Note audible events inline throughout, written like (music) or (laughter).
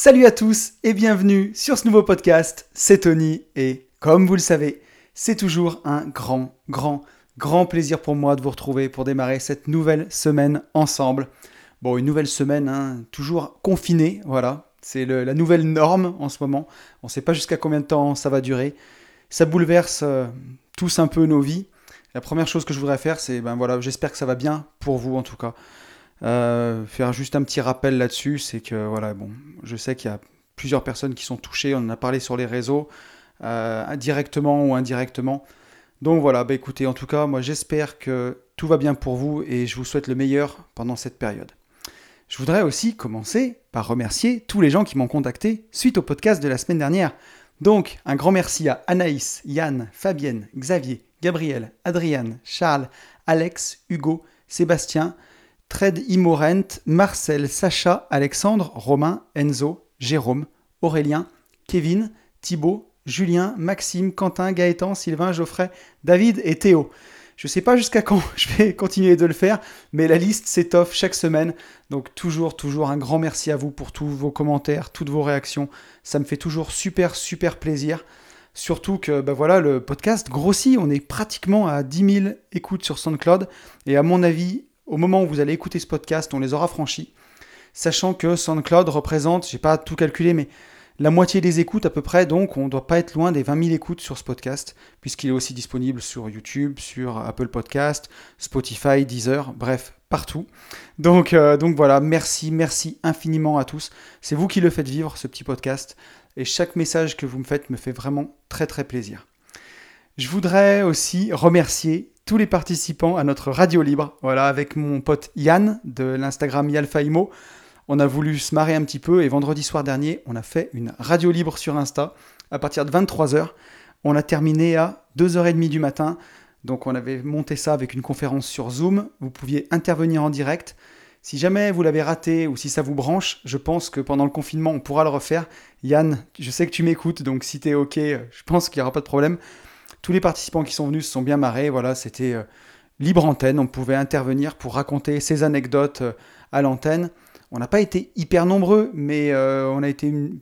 Salut à tous et bienvenue sur ce nouveau podcast. C'est Tony et comme vous le savez, c'est toujours un grand, grand, grand plaisir pour moi de vous retrouver pour démarrer cette nouvelle semaine ensemble. Bon, une nouvelle semaine, hein, toujours confinée, voilà. C'est la nouvelle norme en ce moment. On ne sait pas jusqu'à combien de temps ça va durer. Ça bouleverse euh, tous un peu nos vies. La première chose que je voudrais faire, c'est, ben voilà, j'espère que ça va bien pour vous en tout cas. Euh, faire juste un petit rappel là-dessus, c'est que voilà, bon, je sais qu'il y a plusieurs personnes qui sont touchées, on en a parlé sur les réseaux, euh, directement ou indirectement. Donc voilà, bah écoutez, en tout cas, moi j'espère que tout va bien pour vous et je vous souhaite le meilleur pendant cette période. Je voudrais aussi commencer par remercier tous les gens qui m'ont contacté suite au podcast de la semaine dernière. Donc, un grand merci à Anaïs, Yann, Fabienne, Xavier, Gabriel, Adriane, Charles, Alex, Hugo, Sébastien, Tred Imorent, Marcel, Sacha, Alexandre, Romain, Enzo, Jérôme, Aurélien, Kevin, Thibaut, Julien, Maxime, Quentin, Gaëtan, Sylvain, Geoffrey, David et Théo. Je ne sais pas jusqu'à quand (laughs) je vais continuer de le faire, mais la liste s'étoffe chaque semaine. Donc toujours, toujours un grand merci à vous pour tous vos commentaires, toutes vos réactions. Ça me fait toujours super, super plaisir. Surtout que bah voilà, le podcast grossit, on est pratiquement à 10 000 écoutes sur SoundCloud. Et à mon avis, au moment où vous allez écouter ce podcast, on les aura franchis. Sachant que SoundCloud représente, j'ai pas tout calculé, mais la moitié des écoutes à peu près, donc on ne doit pas être loin des 20 000 écoutes sur ce podcast, puisqu'il est aussi disponible sur YouTube, sur Apple Podcast, Spotify, Deezer, bref, partout. Euh, donc voilà, merci, merci infiniment à tous. C'est vous qui le faites vivre, ce petit podcast, et chaque message que vous me faites me fait vraiment très très plaisir. Je voudrais aussi remercier tous les participants à notre radio libre. Voilà, avec mon pote Yann de l'Instagram Yalfaimo. On a voulu se marrer un petit peu et vendredi soir dernier, on a fait une radio libre sur Insta à partir de 23h. On a terminé à 2h30 du matin. Donc on avait monté ça avec une conférence sur Zoom. Vous pouviez intervenir en direct. Si jamais vous l'avez raté ou si ça vous branche, je pense que pendant le confinement, on pourra le refaire. Yann, je sais que tu m'écoutes, donc si tu es OK, je pense qu'il n'y aura pas de problème. Tous les participants qui sont venus se sont bien marrés. Voilà, c'était euh, libre antenne. On pouvait intervenir pour raconter ces anecdotes euh, à l'antenne. On n'a pas été hyper nombreux, mais euh, on a été une,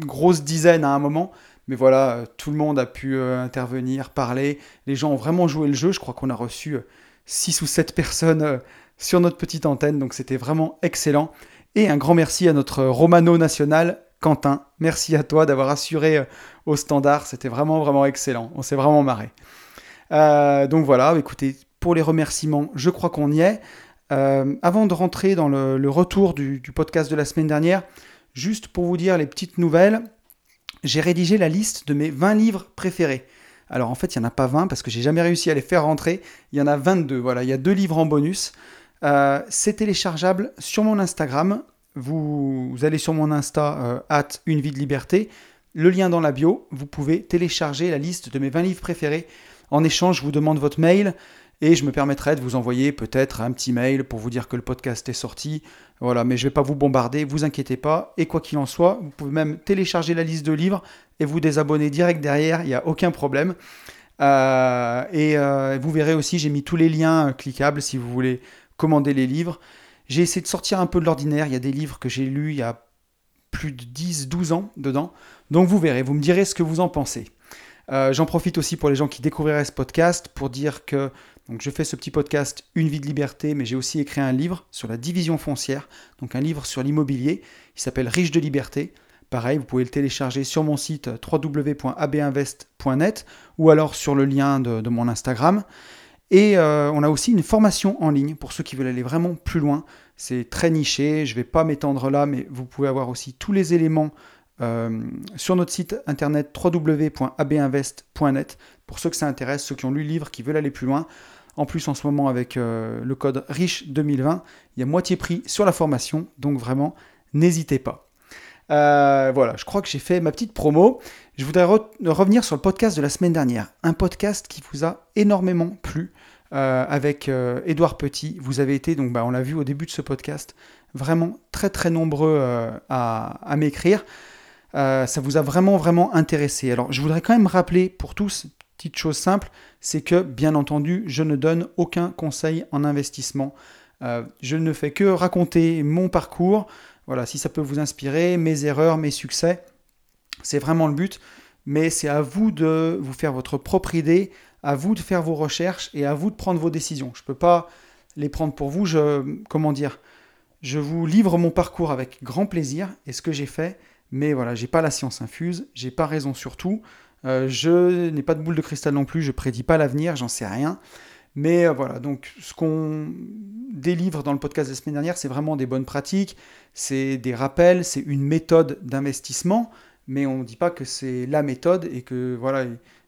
grosse dizaine à un moment. Mais voilà, tout le monde a pu intervenir, parler. Les gens ont vraiment joué le jeu. Je crois qu'on a reçu 6 ou 7 personnes sur notre petite antenne. Donc c'était vraiment excellent. Et un grand merci à notre Romano national, Quentin. Merci à toi d'avoir assuré au standard. C'était vraiment, vraiment excellent. On s'est vraiment marré. Euh, donc voilà, écoutez, pour les remerciements, je crois qu'on y est. Euh, avant de rentrer dans le, retour du, podcast de la semaine dernière, juste pour vous dire les petites nouvelles, j'ai rédigé la liste de mes 20 livres préférés. Alors en fait, il n'y en a pas 20 parce que j'ai jamais réussi à les faire rentrer. Il y en a 22. Voilà, il y a deux livres en bonus. Euh, c'est téléchargeable sur mon Instagram. Vous, allez sur mon Insta, at une vie de liberté le lien dans la bio, vous pouvez télécharger la liste de mes 20 livres préférés. En échange, je vous demande votre mail et je me permettrai de vous envoyer peut-être un petit mail pour vous dire que le podcast est sorti. Voilà, mais je ne vais pas vous bombarder, vous inquiétez pas. Et quoi qu'il en soit, vous pouvez même télécharger la liste de livres et vous désabonner direct derrière, il n'y a aucun problème. Euh, et euh, vous verrez aussi, j'ai mis tous les liens euh, cliquables si vous voulez commander les livres. J'ai essayé de sortir un peu de l'ordinaire. Il y a des livres que j'ai lus il y a plus de 10, 12 ans dedans. Donc vous verrez, vous me direz ce que vous en pensez. Euh, j'en profite aussi pour les gens qui découvriraient ce podcast pour dire que donc je fais ce petit podcast Une vie de liberté, mais j'ai aussi écrit un livre sur la division foncière, donc un livre sur l'immobilier. Il s'appelle Riche de liberté. Pareil, vous pouvez le télécharger sur mon site www.abinvest.net ou alors sur le lien de, mon Instagram. Et euh, on a aussi une formation en ligne pour ceux qui veulent aller vraiment plus loin. C'est très niché, je ne vais pas m'étendre là, mais vous pouvez avoir aussi tous les éléments euh, sur notre site internet www.abinvest.net pour ceux que ça intéresse, ceux qui ont lu le livre, qui veulent aller plus loin. En plus, en ce moment, avec euh, le code RICHE 2020, il y a moitié prix sur la formation, donc vraiment, n'hésitez pas. Euh, voilà, je crois que j'ai fait ma petite promo. Je voudrais revenir sur le podcast de la semaine dernière. Un podcast qui vous a énormément plu avec Édouard Petit. Vous avez été, donc bah, on l'a vu au début de ce podcast, vraiment très très nombreux à, à m'écrire. Euh, ça vous a vraiment, vraiment intéressé. Alors, je voudrais quand même rappeler pour tous, petite chose simple, c'est que, bien entendu, je ne donne aucun conseil en investissement. Euh, je ne fais que raconter mon parcours, Voilà, si ça peut vous inspirer, mes erreurs, mes succès, c'est vraiment le but. Mais c'est à vous de vous faire votre propre idée, à vous de faire vos recherches et à vous de prendre vos décisions. Je ne peux pas les prendre pour vous. Je, comment dire Je vous livre mon parcours avec grand plaisir et ce que j'ai fait. Mais voilà, j'ai pas la science infuse, j'ai pas raison sur tout. Euh, je n'ai pas de boule de cristal non plus, je prédis pas l'avenir, j'en sais rien. Mais euh, voilà, donc ce qu'on délivre dans le podcast de la semaine dernière, c'est vraiment des bonnes pratiques, c'est des rappels, c'est une méthode d'investissement, mais on ne dit pas que c'est la méthode et que voilà,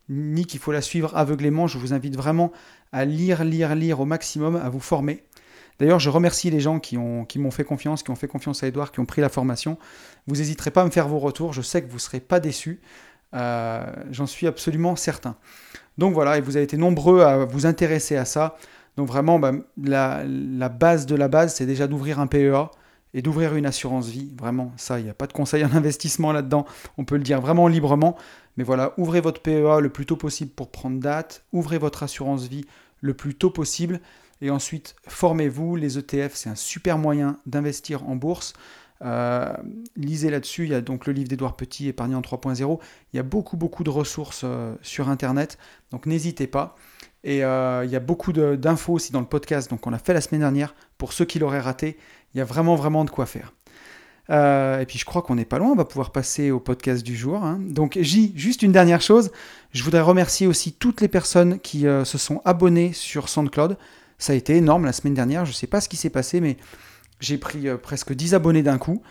ni qu'il faut la suivre aveuglément. Je vous invite vraiment à lire, lire, lire au maximum, à vous former. D'ailleurs, je remercie les gens qui, ont, qui m'ont fait confiance, qui ont fait confiance à Edouard, qui ont pris la formation. Vous n'hésiterez pas à me faire vos retours, je sais que vous ne serez pas déçus. Euh, j'en suis absolument certain. Donc voilà, et vous avez été nombreux à vous intéresser à ça. Donc vraiment, bah, la, base de la base, c'est déjà d'ouvrir un PEA et d'ouvrir une assurance vie. Vraiment, ça, il n'y a pas de conseil en (laughs) investissement là-dedans. On peut le dire vraiment librement. Mais voilà, ouvrez votre PEA le plus tôt possible pour prendre date. Ouvrez votre assurance vie le plus tôt possible. Et ensuite, formez-vous. Les ETF, c'est un super moyen d'investir en bourse. Euh, lisez là-dessus. Il y a donc le livre d'Edouard Petit, Épargnant 3.0. Il y a beaucoup, beaucoup de ressources euh, sur Internet. Donc n'hésitez pas. Et euh, il y a beaucoup d'infos aussi dans le podcast. Donc on l'a fait la semaine dernière. Pour ceux qui l'auraient raté, il y a vraiment, vraiment de quoi faire. et puis je crois qu'on n'est pas loin, on va pouvoir passer au podcast du jour. Hein. Donc J, juste une dernière chose, je voudrais remercier aussi toutes les personnes qui se sont abonnées sur SoundCloud. Ça a été énorme la semaine dernière, je ne sais pas ce qui s'est passé, mais j'ai pris euh, presque 10 abonnés d'un coup.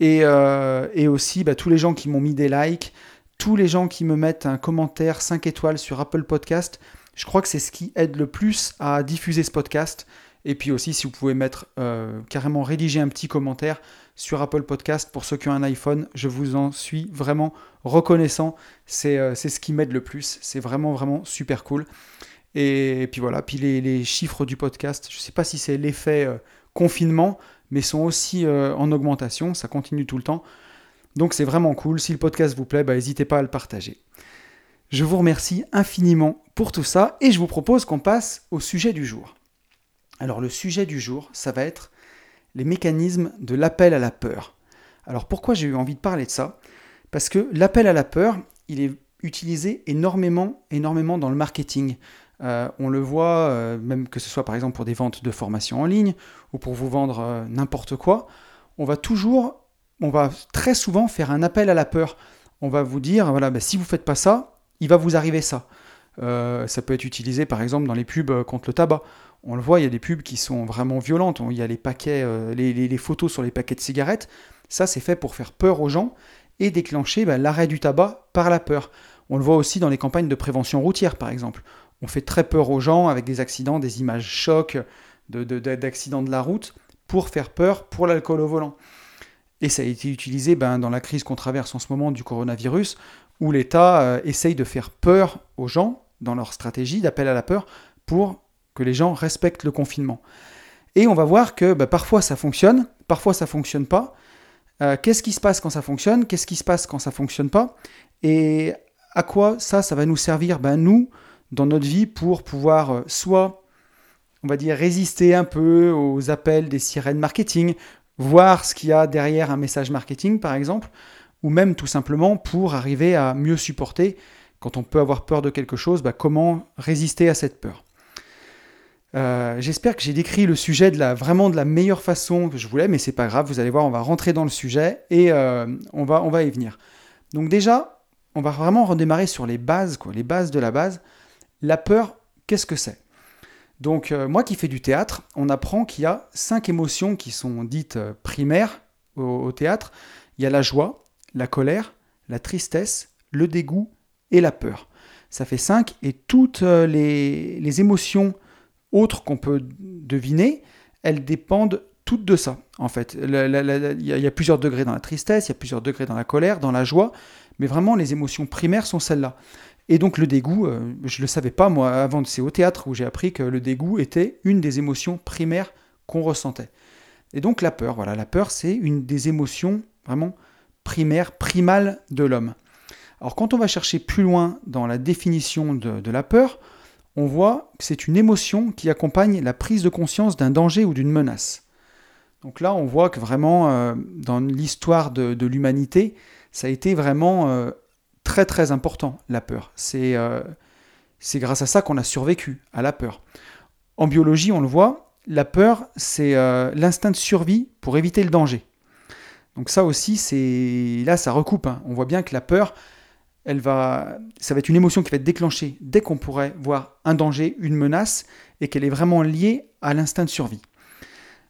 Et, euh, et aussi bah, tous les gens qui m'ont mis des likes, tous les gens qui me mettent un commentaire 5 étoiles sur Apple Podcast. Je crois que c'est ce qui aide le plus à diffuser ce podcast. Et puis aussi, si vous pouvez mettre euh, carrément rédiger un petit commentaire sur Apple Podcast pour ceux qui ont un iPhone, je vous en suis vraiment reconnaissant. C'est ce qui m'aide le plus. C'est vraiment, vraiment super cool. Et, puis voilà, puis les, chiffres du podcast, je ne sais pas si c'est l'effet confinement, mais sont aussi euh, en augmentation, ça continue tout le temps. Donc c'est vraiment cool, si le podcast vous plaît, bah, n'hésitez pas à le partager. Je vous remercie infiniment pour tout ça et je vous propose qu'on passe au sujet du jour. Alors le sujet du jour, ça va être les mécanismes de l'appel à la peur. Alors pourquoi j'ai eu envie de parler de ça? Parce que l'appel à la peur, il est utilisé énormément, énormément dans le marketing. Euh, on le voit, euh, même que ce soit par exemple pour des ventes de formation en ligne ou pour vous vendre euh, n'importe quoi, on va toujours, on va très souvent faire un appel à la peur. On va vous dire, voilà, bah, si vous ne faites pas ça, il va vous arriver ça. ça peut être utilisé par exemple dans les pubs contre le tabac. On le voit, il y a des pubs qui sont vraiment violentes. Il y a les paquets, les, photos sur les paquets de cigarettes. Ça, c'est fait pour faire peur aux gens et déclencher bah, l'arrêt du tabac par la peur. On le voit aussi dans les campagnes de prévention routière, par exemple on fait très peur aux gens avec des accidents, des images chocs d'accidents de, la route pour faire peur pour l'alcool au volant. Et ça a été utilisé ben, dans la crise qu'on traverse en ce moment du coronavirus, où l'État euh, essaye de faire peur aux gens dans leur stratégie d'appel à la peur pour que les gens respectent le confinement. Et on va voir que ben, parfois ça fonctionne, parfois ça fonctionne pas. Euh, qu'est-ce qui se passe quand ça fonctionne Qu'est-ce qui se passe quand ça fonctionne pas Et à quoi ça, ça va nous servir ben, Nous, dans notre vie pour pouvoir euh, soit, on va dire, résister un peu aux appels des sirènes marketing, voir ce qu'il y a derrière un message marketing, par exemple, ou même tout simplement pour arriver à mieux supporter, quand on peut avoir peur de quelque chose, bah, comment résister à cette peur. Euh, j'espère que j'ai décrit le sujet de la, vraiment de la meilleure façon que je voulais, mais c'est pas grave, vous allez voir, on va rentrer dans le sujet et euh, on, va, on va y venir. Donc déjà, on va vraiment redémarrer sur les bases, quoi, les bases de la base. La peur, qu'est-ce que c'est? Donc euh, moi qui fais du théâtre, on apprend qu'il y a cinq émotions qui sont dites primaires au, théâtre. Il y a la joie, la colère, la tristesse, le dégoût et la peur. Ça fait cinq et toutes euh, les, émotions autres qu'on peut deviner, elles dépendent toutes de ça, en fait. Il y, a plusieurs degrés dans la tristesse, il y a plusieurs degrés dans la colère, dans la joie, mais vraiment les émotions primaires sont celles-là. Et donc le dégoût, euh, je ne le savais pas moi avant, c'est au théâtre où j'ai appris que le dégoût était une des émotions primaires qu'on ressentait. Et donc la peur, voilà, la peur c'est une des émotions vraiment primaires, primales de l'homme. Alors quand on va chercher plus loin dans la définition de, de la peur, on voit que c'est une émotion qui accompagne la prise de conscience d'un danger ou d'une menace. Donc là, on voit que vraiment, euh, dans l'histoire de, l'humanité, ça a été vraiment euh, très très important, la peur. C'est c'est grâce à ça qu'on a survécu, à la peur. En biologie, on le voit, la peur, c'est l'instinct de survie pour éviter le danger. Donc ça aussi, c'est là, ça recoupe. Hein. On voit bien que la peur, elle va, ça va être une émotion qui va être déclenchée dès qu'on pourrait voir un danger, une menace, et qu'elle est vraiment liée à l'instinct de survie.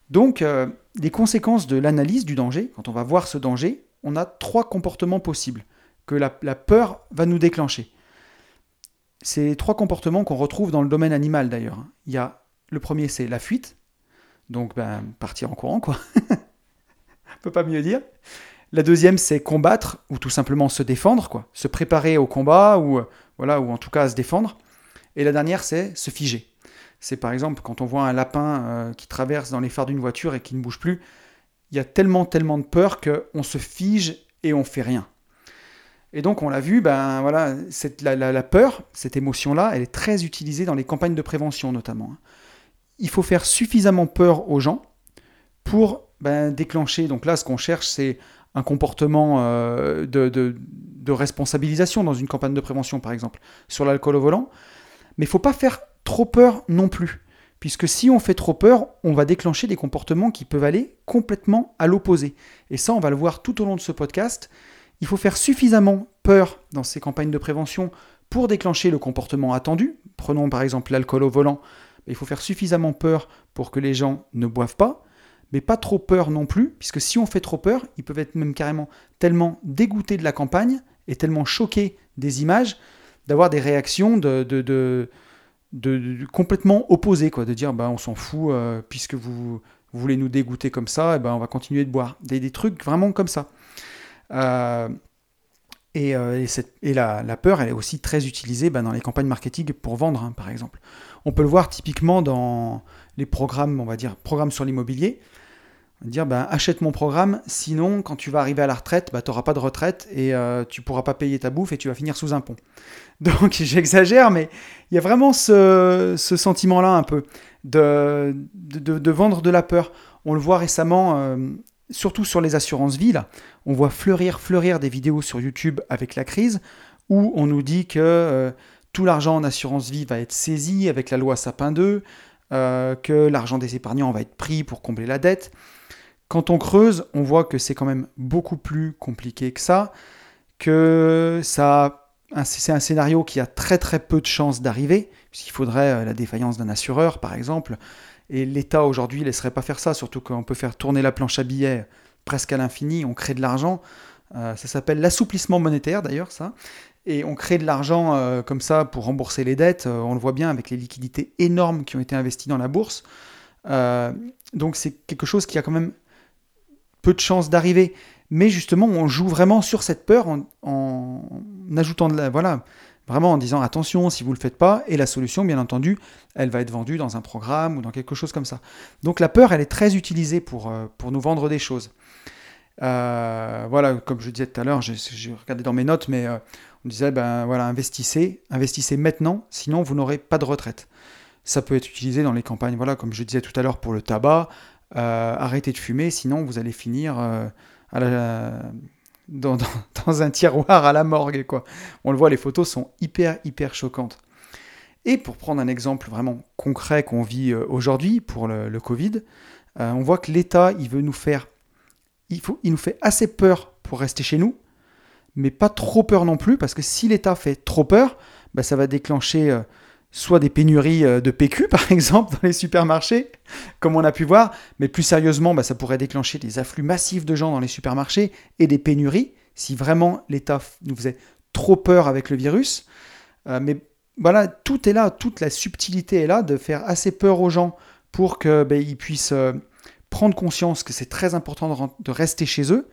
Donc, euh, les conséquences de l'analyse du danger, quand on va voir ce danger, on a trois comportements possibles que la, peur va nous déclencher. C'est trois comportements qu'on retrouve dans le domaine animal d'ailleurs. Il y a le premier, c'est la fuite, donc ben, partir en courant quoi. (laughs) On peut pas mieux dire. La deuxième, c'est combattre ou tout simplement se défendre, quoi, se préparer au combat ou euh, voilà, ou en tout cas à se défendre. Et la dernière, c'est se figer. C'est par exemple quand on voit un lapin euh, qui traverse dans les phares d'une voiture et qui ne bouge plus, il y a tellement tellement de peur qu'on se fige et on fait rien. Et donc on l'a vu, ben voilà, cette, la, peur, cette émotion-là, elle est très utilisée dans les campagnes de prévention notamment. Hein. Il faut faire suffisamment peur aux gens pour ben, déclencher. Donc là, ce qu'on cherche, c'est un comportement euh, de, responsabilisation dans une campagne de prévention, par exemple, sur l'alcool au volant. Mais il ne faut pas faire trop peur non plus. Puisque si on fait trop peur, on va déclencher des comportements qui peuvent aller complètement à l'opposé. Et ça, on va le voir tout au long de ce podcast. Il faut faire suffisamment peur dans ces campagnes de prévention pour déclencher le comportement attendu. Prenons par exemple l'alcool au volant. Il faut faire suffisamment peur pour que les gens ne boivent pas mais pas trop peur non plus, puisque si on fait trop peur, ils peuvent être même carrément tellement dégoûtés de la campagne et tellement choqués des images d'avoir des réactions de, complètement opposées, quoi, de dire bah, on s'en fout, euh, puisque vous, voulez nous dégoûter comme ça, et eh ben, on va continuer de boire. Des, des trucs vraiment comme ça. Euh, et, euh, et, la, la, peur, elle est aussi très utilisée bah, dans les campagnes marketing pour vendre, hein, par exemple. On peut le voir typiquement dans les programmes, on va dire, programmes sur l'immobilier dire ben, achète mon programme, sinon quand tu vas arriver à la retraite, ben, tu n'auras pas de retraite et euh, tu pourras pas payer ta bouffe et tu vas finir sous un pont. (laughs) Donc (laughs) j'exagère, mais il y a vraiment ce, sentiment-là un peu de, de, vendre de la peur. On le voit récemment, euh, surtout sur les assurances vie, on voit fleurir, fleurir des vidéos sur YouTube avec la crise où on nous dit que euh, tout l'argent en assurance vie va être saisi avec la loi Sapin 2, que l'argent des épargnants va être pris pour combler la dette. Quand on creuse, on voit que c'est quand même beaucoup plus compliqué que ça, que ça, c'est un scénario qui a très très peu de chances d'arriver, puisqu'il faudrait euh, la défaillance d'un assureur, par exemple, et l'État aujourd'hui ne laisserait pas faire ça, surtout qu'on peut faire tourner la planche à billets presque à l'infini, on crée de l'argent. Euh, ça s'appelle l'assouplissement monétaire d'ailleurs, ça. Et on crée de l'argent euh, comme ça pour rembourser les dettes. on le voit bien avec les liquidités énormes qui ont été investies dans la bourse. donc c'est quelque chose qui a quand même peu de chances d'arriver. Mais justement, on joue vraiment sur cette peur en, ajoutant de la. Voilà, vraiment en disant attention si vous ne le faites pas. Et la solution, bien entendu, elle va être vendue dans un programme ou dans quelque chose comme ça. Donc la peur, elle est très utilisée pour, euh, pour nous vendre des choses. Euh, voilà, comme je disais tout à l'heure, j'ai regardé dans mes notes, mais euh, on disait, ben voilà, investissez, investissez maintenant, sinon vous n'aurez pas de retraite. Ça peut être utilisé dans les campagnes, voilà, comme je disais tout à l'heure pour le tabac, arrêtez de fumer, sinon vous allez finir euh, dans, un tiroir à la morgue. Quoi. On le voit, les photos sont hyper, hyper choquantes. Et pour prendre un exemple vraiment concret qu'on vit euh, aujourd'hui pour le, Covid, on voit que l'État, il veut nous faire, il, nous fait assez peur pour rester chez nous, mais pas trop peur non plus, parce que si l'État fait trop peur, bah, ça va déclencher soit des pénuries euh, de PQ, (laughs) par exemple, dans les supermarchés, comme on a pu voir, mais plus sérieusement, bah, ça pourrait déclencher des afflux massifs de gens dans les supermarchés et des pénuries, si vraiment l'État nous faisait trop peur avec le virus. Euh, mais voilà, tout est là, toute la subtilité est là de faire assez peur aux gens pour qu'ils bah, puissent euh, prendre conscience que c'est très important de, rester chez eux,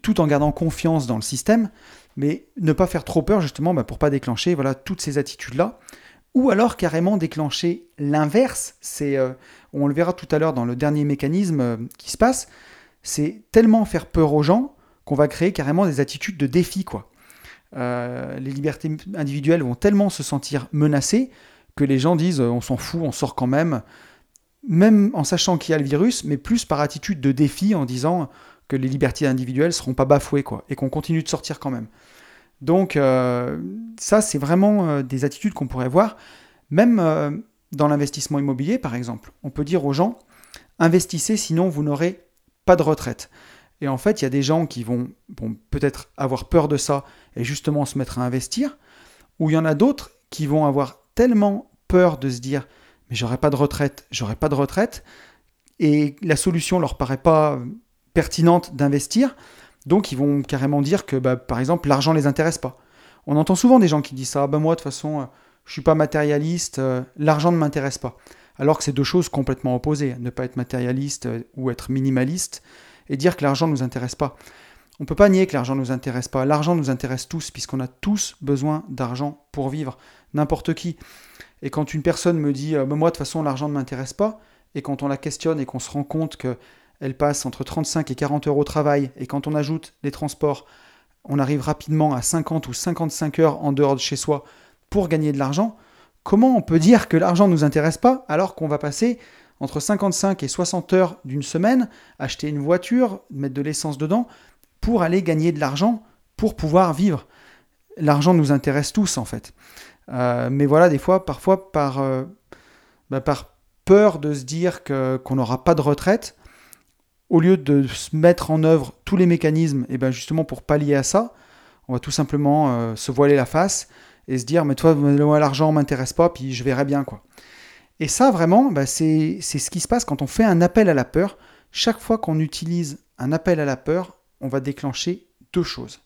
tout en gardant confiance dans le système, mais ne pas faire trop peur justement bah, pour pas déclencher voilà, toutes ces attitudes-là ou alors carrément déclencher l'inverse. C'est, euh, on le verra tout à l'heure dans le dernier mécanisme euh, qui se passe. C'est tellement faire peur aux gens qu'on va créer carrément des attitudes de défi, quoi. Euh, les libertés individuelles vont tellement se sentir menacées que les gens disent on s'en fout, on sort quand même. même en sachant qu'il y a le virus, mais plus par attitude de défi en disant que les libertés individuelles seront pas bafouées quoi, et qu'on continue de sortir quand même. Donc euh, ça, c'est vraiment euh, des attitudes qu'on pourrait voir, même euh, dans l'investissement immobilier par exemple. On peut dire aux gens, investissez sinon vous n'aurez pas de retraite. Et en fait, il y a des gens qui vont, peut-être avoir peur de ça et justement se mettre à investir, ou il y en a d'autres qui vont avoir tellement peur de se dire mais j'aurai pas de retraite, j'aurai pas de retraite, et la solution leur paraît pas pertinente d'investir, donc ils vont carrément dire que bah, par exemple l'argent les intéresse pas. On entend souvent des gens qui disent ça, bah moi de toute façon euh, je suis pas matérialiste, euh, l'argent ne m'intéresse pas. Alors que c'est deux choses complètement opposées, ne pas être matérialiste euh, ou être minimaliste et dire que l'argent ne nous intéresse pas. On ne peut pas nier que l'argent ne nous intéresse pas. L'argent nous intéresse tous, puisqu'on a tous besoin d'argent pour vivre. N'importe qui. Et quand une personne me dit euh, Moi, de toute façon, l'argent ne m'intéresse pas, et quand on la questionne et qu'on se rend compte qu'elle passe entre 35 et 40 heures au travail, et quand on ajoute les transports, on arrive rapidement à 50 ou 55 heures en dehors de chez soi pour gagner de l'argent, comment on peut dire que l'argent ne nous intéresse pas alors qu'on va passer entre 55 et 60 heures d'une semaine, acheter une voiture, mettre de l'essence dedans, pour aller gagner de l'argent, pour pouvoir vivre? L'argent nous intéresse tous en fait. Euh, mais voilà, des fois, parfois par, euh, bah, par peur de se dire qu'on n'aura pas de retraite, au lieu de se mettre en œuvre tous les mécanismes, et ben justement pour pallier à ça, on va tout simplement euh, se voiler la face et se dire mais toi l'argent m'intéresse pas puis je verrai bien quoi. Et ça, vraiment, bah, c'est ce qui se passe quand on fait un appel à la peur. Chaque fois qu'on utilise un appel à la peur, on va déclencher deux choses.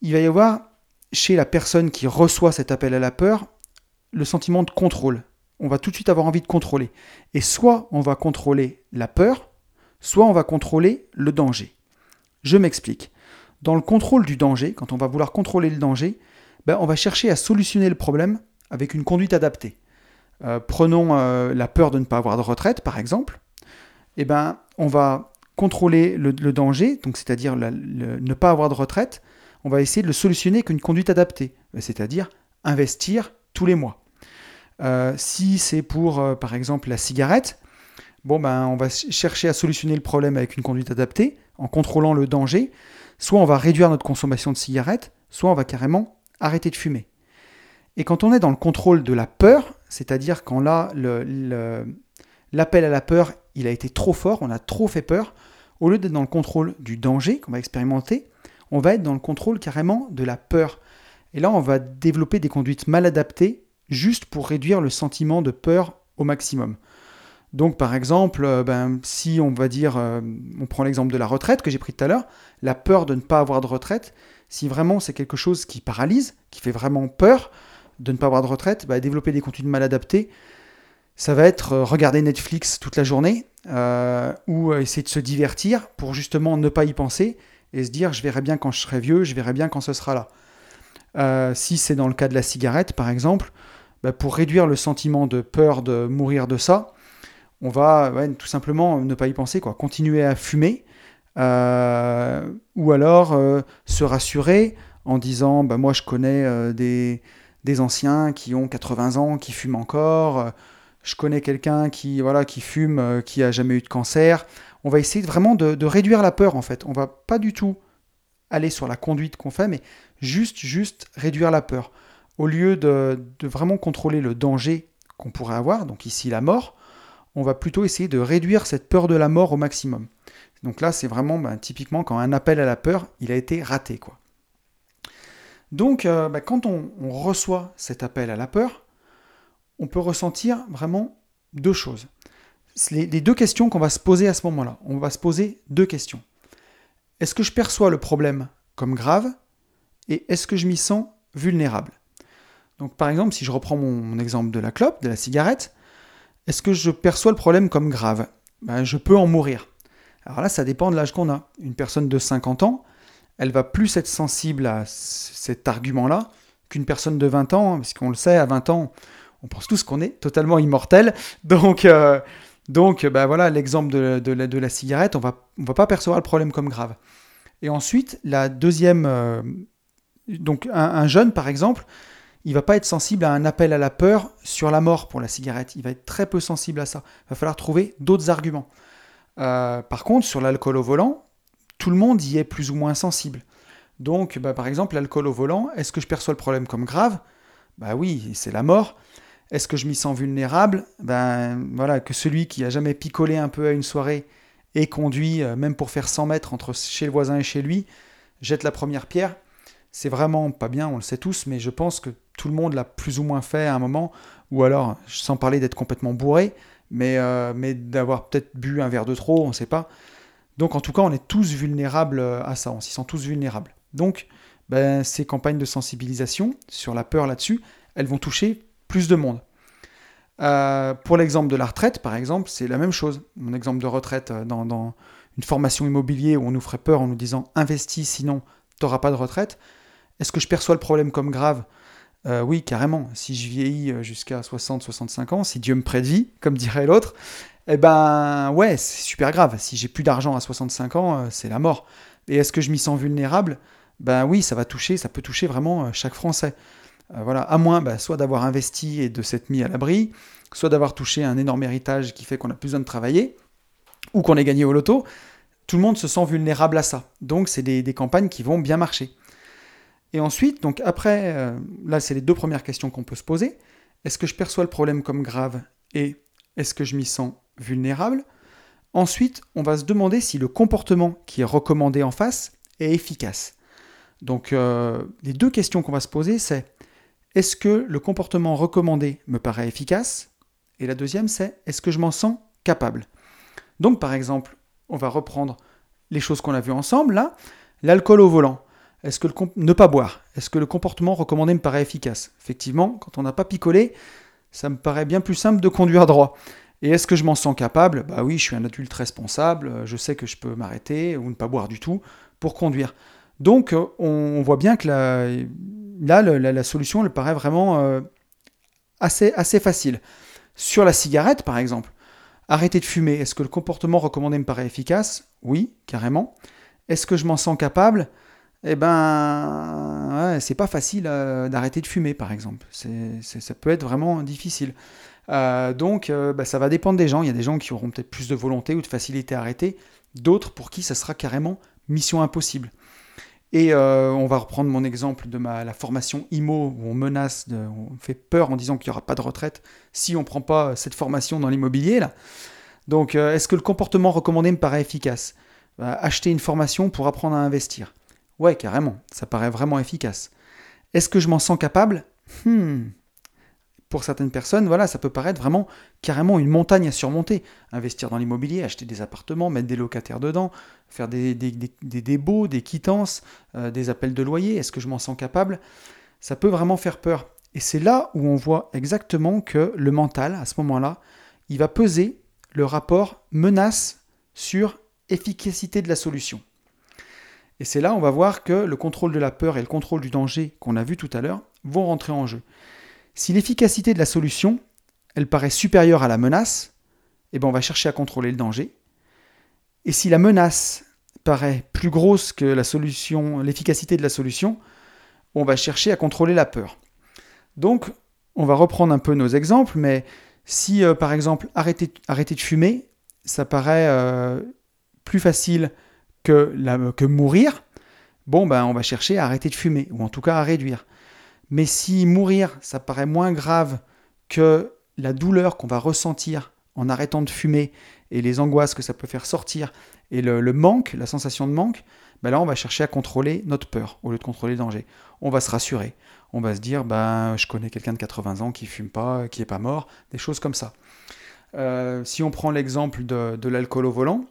Il va y avoir, chez la personne qui reçoit cet appel à la peur, le sentiment de contrôle. On va tout de suite avoir envie de contrôler. Et soit on va contrôler la peur, soit on va contrôler le danger. Je m'explique. Dans le contrôle du danger, quand on va vouloir contrôler le danger, ben on va chercher à solutionner le problème avec une conduite adaptée. Euh, prenons euh, la peur de ne pas avoir de retraite, par exemple. Eh ben, on va contrôler le, danger, donc c'est-à-dire ne pas avoir de retraite. On va essayer de le solutionner avec une conduite adaptée, c'est-à-dire investir tous les mois. Euh, si c'est pour, par exemple, la cigarette, bon ben, on va chercher à solutionner le problème avec une conduite adaptée, en contrôlant le danger. Soit on va réduire notre consommation de cigarettes, soit on va carrément arrêter de fumer. Et quand on est dans le contrôle de la peur, c'est-à-dire quand là, l'appel à la peur, il a été trop fort, on a trop fait peur, au lieu d'être dans le contrôle du danger qu'on va expérimenter, on va être dans le contrôle carrément de la peur. Et là, on va développer des conduites mal adaptées juste pour réduire le sentiment de peur au maximum. Donc par exemple, euh, ben, si on va dire, euh, on prend l'exemple de la retraite que j'ai pris tout à l'heure, la peur de ne pas avoir de retraite, si vraiment c'est quelque chose qui paralyse, qui fait vraiment peur, de ne pas avoir de retraite, bah, développer des contenus mal adaptés, ça va être euh, regarder Netflix toute la journée ou essayer de se divertir pour justement ne pas y penser et se dire je verrai bien quand je serai vieux, je verrai bien quand ce sera là. si c'est dans le cas de la cigarette par exemple, bah, pour réduire le sentiment de peur de mourir de ça, on va tout simplement ne pas y penser, quoi. continuer à fumer ou alors se rassurer en disant bah, moi je connais des des anciens qui ont 80 ans, qui fument encore. Je connais quelqu'un qui, voilà, qui fume, euh, qui a jamais eu de cancer. On va essayer vraiment de, réduire la peur en fait. On va pas du tout aller sur la conduite qu'on fait, mais juste, juste réduire la peur. Au lieu de, vraiment contrôler le danger qu'on pourrait avoir, donc ici la mort, on va plutôt essayer de réduire cette peur de la mort au maximum. Donc là, c'est vraiment ben, typiquement quand un appel à la peur, il a été raté. quoi. Donc, euh, bah, quand on, reçoit cet appel à la peur, on peut ressentir vraiment deux choses. Les deux questions qu'on va se poser à ce moment-là. On va se poser deux questions. Est-ce que je perçois le problème comme grave et est-ce que je m'y sens vulnérable? Donc, par exemple, si je reprends mon, exemple de la clope, de la cigarette, est-ce que je perçois le problème comme grave? Ben, Je peux en mourir. Alors là, ça dépend de l'âge qu'on a. Une personne de 50 ans, elle va plus être sensible à cet argument-là qu'une personne de 20 ans, parce qu'on le sait, à 20 ans, on pense tous qu'on est totalement immortel. (laughs) Donc, euh, bah voilà, l'exemple de, la, cigarette, on va, on va pas percevoir le problème comme grave. Et ensuite, la deuxième, euh, donc un, jeune par exemple, il va pas être sensible à un appel à la peur sur la mort pour la cigarette. Il va être très peu sensible à ça. Il va falloir trouver d'autres arguments. Euh, par contre, sur l'alcool au volant, tout le monde y est plus ou moins sensible. Donc, bah, par exemple, l'alcool au volant, est-ce que je perçois le problème comme grave? Bah oui, c'est la mort. Est-ce que je m'y sens vulnérable? Ben voilà, que celui qui a jamais picolé un peu à une soirée et conduit, euh, même pour faire 100 mètres entre chez le voisin et chez lui, jette la première pierre. C'est vraiment pas bien, on le sait tous, mais je pense que tout le monde l'a plus ou moins fait à un moment, ou alors, sans parler d'être complètement bourré, mais, euh, d'avoir peut-être bu un verre de trop, on ne sait pas. Donc en tout cas, on est tous vulnérables euh, à ça, on s'y sent tous vulnérables. Donc, ben, ces campagnes de sensibilisation sur la peur là-dessus, elles vont toucher plus de monde. Euh, pour l'exemple de la retraite, par exemple, c'est la même chose. Mon exemple de retraite dans, une formation immobilier où on nous ferait peur en nous disant investis, sinon tu n'auras pas de retraite. Est-ce que je perçois le problème comme grave? Euh, Oui, carrément. Si je vieillis jusqu'à 60-65 ans, si Dieu me prête vie, (laughs) comme dirait l'autre, eh ben ouais, c'est super grave. Si j'ai plus d'argent à 65 ans, c'est la mort. Et est-ce que je m'y sens vulnérable? Ben oui, ça va toucher, ça peut toucher vraiment chaque Français. Euh, voilà, à moins bah, soit d'avoir investi et de s'être mis à l'abri, soit d'avoir touché un énorme héritage qui fait qu'on a plus besoin de travailler, ou qu'on ait gagné au loto, tout le monde se sent vulnérable à ça. Donc c'est des, campagnes qui vont bien marcher. Et ensuite, donc après, euh, là c'est les deux premières questions qu'on peut se poser. Est-ce que je perçois le problème comme grave et est-ce que je m'y sens vulnérable? Ensuite, on va se demander si le comportement qui est recommandé en face est efficace. Donc euh, les deux questions qu'on va se poser, c'est est-ce que le comportement recommandé me paraît efficace? Et la deuxième, c'est est-ce que je m'en sens capable? Donc par exemple, on va reprendre les choses qu'on a vues ensemble là. L'alcool au volant. Est-ce que le ne pas boire? Est-ce que le comportement recommandé me paraît efficace? Effectivement, quand on n'a pas picolé, ça me paraît bien plus simple de conduire droit. Et est-ce que je m'en sens capable? Bah oui, je suis un adulte responsable, je sais que je peux m'arrêter ou ne pas boire du tout pour conduire. Donc on voit bien que là, la, solution, elle paraît vraiment euh, assez, assez facile. Sur la cigarette, par exemple, arrêter de fumer, est-ce que le comportement recommandé me paraît efficace? Oui, carrément. Est-ce que je m'en sens capable? Eh ben, c'est pas facile euh, d'arrêter de fumer, par exemple. ça peut être vraiment difficile. Euh, donc, bah, ça va dépendre des gens. Il y a des gens qui auront peut-être plus de volonté ou de facilité à arrêter, d'autres pour qui ça sera carrément mission impossible. Et euh, on va reprendre mon exemple de ma, la formation IMO, où on menace, on fait peur en disant qu'il n'y aura pas de retraite si on ne prend pas cette formation dans l'immobilier. Là. Donc, euh, est-ce que le comportement recommandé me paraît efficace? Bah, Acheter une formation pour apprendre à investir. Ouais, carrément, ça paraît vraiment efficace. Est-ce que je m'en sens capable? Hmm pour certaines personnes, voilà, ça peut paraître vraiment carrément une montagne à surmonter. Investir dans l'immobilier, acheter des appartements, mettre des locataires dedans, faire des, des, des, des quittances, euh, des appels de loyer, est-ce que je m'en sens capable? Ça peut vraiment faire peur. Et c'est là où on voit exactement que le mental, à ce moment-là, il va peser le rapport menace sur efficacité de la solution. Et c'est là on va voir que le contrôle de la peur et le contrôle du danger qu'on a vu tout à l'heure vont rentrer en jeu. Si l'efficacité de la solution, elle paraît supérieure à la menace, eh ben on va chercher à contrôler le danger. Et si la menace paraît plus grosse que l'efficacité de la solution, on va chercher à contrôler la peur. Donc, on va reprendre un peu nos exemples, mais si euh, par exemple arrêter, arrêter, de fumer, ça paraît euh, plus facile que, mourir, bon ben on va chercher à arrêter de fumer, ou en tout cas à réduire. Mais si mourir, ça paraît moins grave que la douleur qu'on va ressentir en arrêtant de fumer et les angoisses que ça peut faire sortir et le, manque, la sensation de manque, ben là on va chercher à contrôler notre peur au lieu de contrôler le danger. On va se rassurer. On va se dire, ben, je connais quelqu'un de 80 ans qui fume pas, qui est pas mort, des choses comme ça. Euh, si on prend l'exemple de, l'alcool au volant,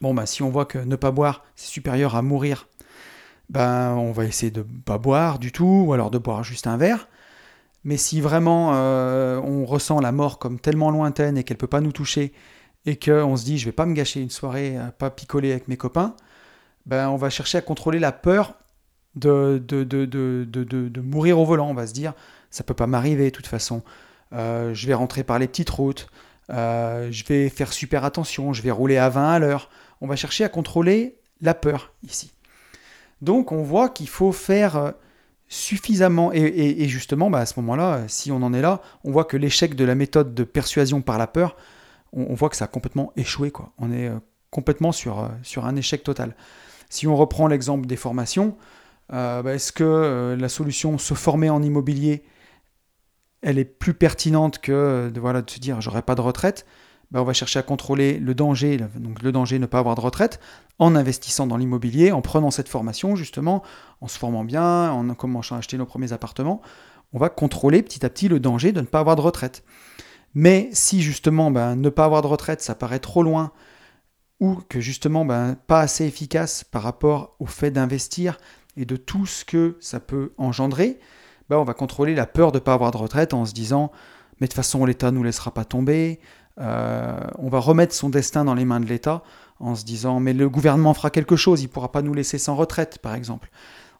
bon ben, si on voit que ne pas boire c'est supérieur à mourir ben, on va essayer de ne pas boire du tout, ou alors de boire juste un verre. Mais si vraiment euh, on ressent la mort comme tellement lointaine et qu'elle ne peut pas nous toucher, et qu'on se dit je vais pas me gâcher une soirée pas picoler avec mes copains, ben, on va chercher à contrôler la peur de mourir au volant. On va se dire ça peut pas m'arriver de toute façon. Euh, je vais rentrer par les petites routes, euh, je vais faire super attention, je vais rouler à 20 à l'heure. On va chercher à contrôler la peur ici. Donc on voit qu'il faut faire, euh, suffisamment, et, justement, bah, à ce moment-là, si on en est là, on voit que l'échec de la méthode de persuasion par la peur, on, voit que ça a complètement échoué. On est euh, complètement sur, euh, sur un échec total. Si on reprend l'exemple des formations, bah, est-ce que la solution se former en immobilier, elle est plus pertinente que de, voilà, de se dire j'aurai pas de retraite? Bah, on va chercher à contrôler le danger, donc le danger de ne pas avoir de retraite, en investissant dans l'immobilier, en prenant cette formation justement, en se formant bien, en commençant à acheter nos premiers appartements. On va contrôler petit à petit le danger de ne pas avoir de retraite. Mais si justement ben, ne pas avoir de retraite, ça paraît trop loin, ou que justement ben, pas assez efficace par rapport au fait d'investir et de tout ce que ça peut engendrer, ben, on va contrôler la peur de ne pas avoir de retraite en se disant mais de toute façon l'État ne nous laissera pas tomber, euh, on va remettre son destin dans les mains de l'État en se disant mais le gouvernement fera quelque chose, il ne pourra pas nous laisser sans retraite, par exemple.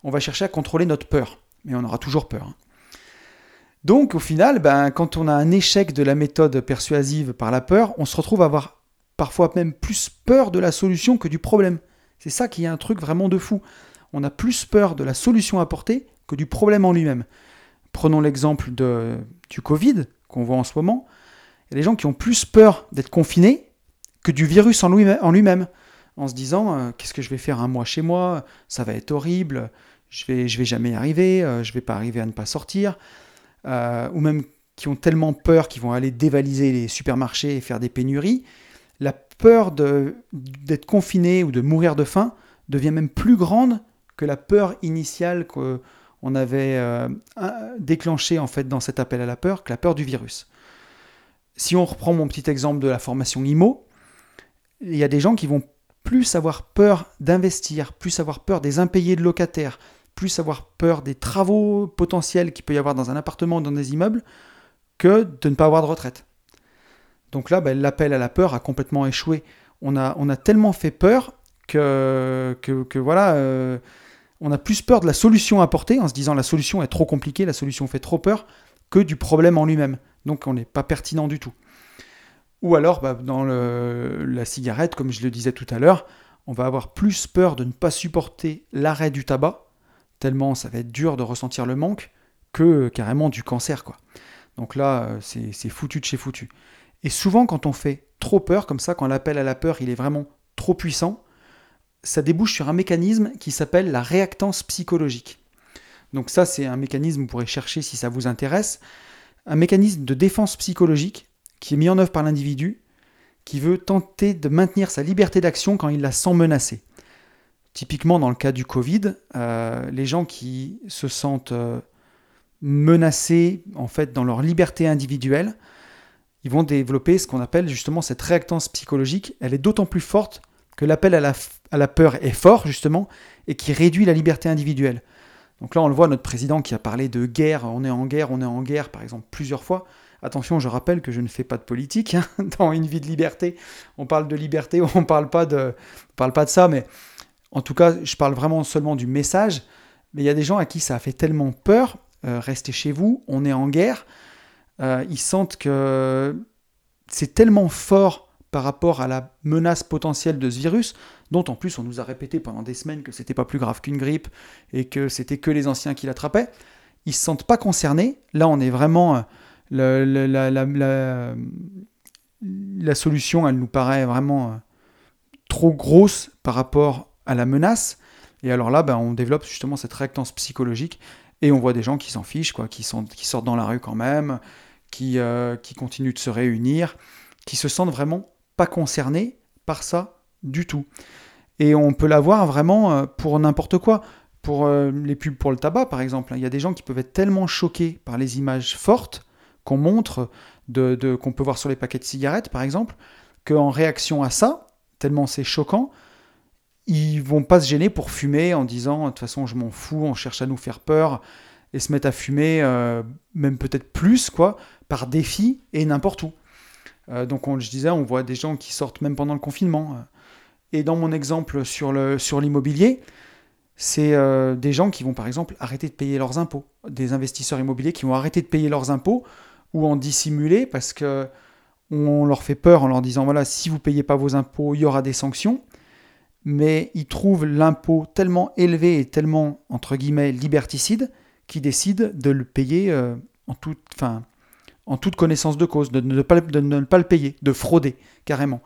On va chercher à contrôler notre peur, mais on aura toujours peur. Hein. Donc au final, ben, quand on a un échec de la méthode persuasive par la peur, on se retrouve à avoir parfois même plus peur de la solution que du problème. C'est ça qui est un truc vraiment de fou. On a plus peur de la solution apportée que du problème en lui-même. Prenons l'exemple du Covid qu'on voit en ce moment. Il gens qui ont plus peur d'être confinés que du virus en lui-même, en se disant euh, qu'est-ce que je vais faire un mois chez moi, ça va être horrible, je vais, vais jamais y arriver, euh, je vais pas arriver à ne pas sortir, euh, ou même qui ont tellement peur qu'ils vont aller dévaliser les supermarchés et faire des pénuries. La peur d'être confiné ou de mourir de faim devient même plus grande que la peur initiale qu'on avait déclenchée en fait dans cet appel à la peur, que la peur du virus si on reprend mon petit exemple de la formation IMO, il y a des gens qui vont plus avoir peur d'investir, plus avoir peur des impayés de locataires, plus avoir peur des travaux potentiels qu'il peut y avoir dans un appartement ou dans des immeubles, que de ne pas avoir de retraite. Donc là, ben, l'appel à la peur a complètement échoué. On a, tellement fait peur que, que, voilà, euh, on a plus peur de la solution apportée en se disant la solution est trop compliquée, la solution fait trop peur, que du problème en lui-même. Donc on n'est pas pertinent du tout. Ou alors, bah, dans la cigarette, comme je le disais tout à l'heure, on va avoir plus peur de ne pas supporter l'arrêt du tabac, tellement ça va être dur de ressentir le manque, que carrément du cancer. quoi. Donc là, euh, c'est foutu de chez foutu. Et souvent, quand on fait trop peur, comme ça, quand l'appel à la peur il est vraiment trop puissant, ça débouche sur un mécanisme qui s'appelle la réactance psychologique. Donc ça, c'est un mécanisme, vous pourrez chercher si ça vous intéresse, un mécanisme de défense psychologique qui est mis en œuvre par l'individu, qui veut tenter de maintenir sa liberté d'action quand il la sent menacée. Typiquement dans le cas du Covid, euh, les gens qui se sentent euh, menacés en fait dans leur liberté individuelle, ils vont développer ce qu'on appelle justement cette réactance psychologique. Elle est d'autant plus forte que l'appel à la, à la peur est fort justement et qui réduit la liberté individuelle. Donc là, on le voit, notre président qui a parlé de guerre, on est en guerre, on est en guerre, par exemple, plusieurs fois. Attention, je rappelle que je ne fais pas de politique hein, (laughs) dans une vie de liberté. On parle de liberté, on de, parle pas de ça, mais en tout cas, je parle vraiment seulement du message. Mais il y a des gens à qui ça a fait tellement peur, euh, restez chez vous, on est en guerre. Euh, ils sentent que c'est tellement fort par rapport à la menace potentielle de ce virus, dont en plus on nous a répété pendant des semaines que c'était pas plus grave qu'une grippe et que c'était que les anciens qui l'attrapaient, ils se sentent pas concernés. Là, on est vraiment euh, la, solution, elle nous paraît vraiment euh, trop grosse par rapport à la menace. Et alors là, ben, on développe justement cette réactance psychologique et on voit des gens qui s'en fichent, quoi, qui, sont, qui sortent dans la rue quand même, qui, euh, qui continuent de se réunir, qui se sentent vraiment pas par ça du tout. Et on peut l'avoir vraiment euh, pour n'importe quoi. Pour euh, les pubs pour le tabac, par exemple, il y a des gens qui peuvent être tellement choqués par les images fortes qu'on montre, de, qu'on peut voir sur les paquets de cigarettes, par exemple, qu'en réaction à ça, tellement c'est choquant, ils vont pas se gêner pour fumer en disant de toute façon je m'en fous, on cherche à nous faire peur et se mettre à fumer, euh, même peut-être plus, quoi, par défi et n'importe où. Euh, donc, on, je disais, on voit des gens qui sortent même pendant le confinement. Et dans mon exemple sur, le, sur l'immobilier, c'est euh, des gens qui vont par exemple arrêter de payer leurs impôts. Des investisseurs immobiliers qui vont arrêter de payer leurs impôts ou en dissimuler parce que on leur fait peur en leur disant voilà, si vous payez pas vos impôts, il y aura des sanctions. Mais ils trouvent l'impôt tellement élevé et tellement, entre guillemets, liberticide qui décident de le payer en, toute, en toute connaissance de cause, de ne, pas, le payer, de frauder carrément.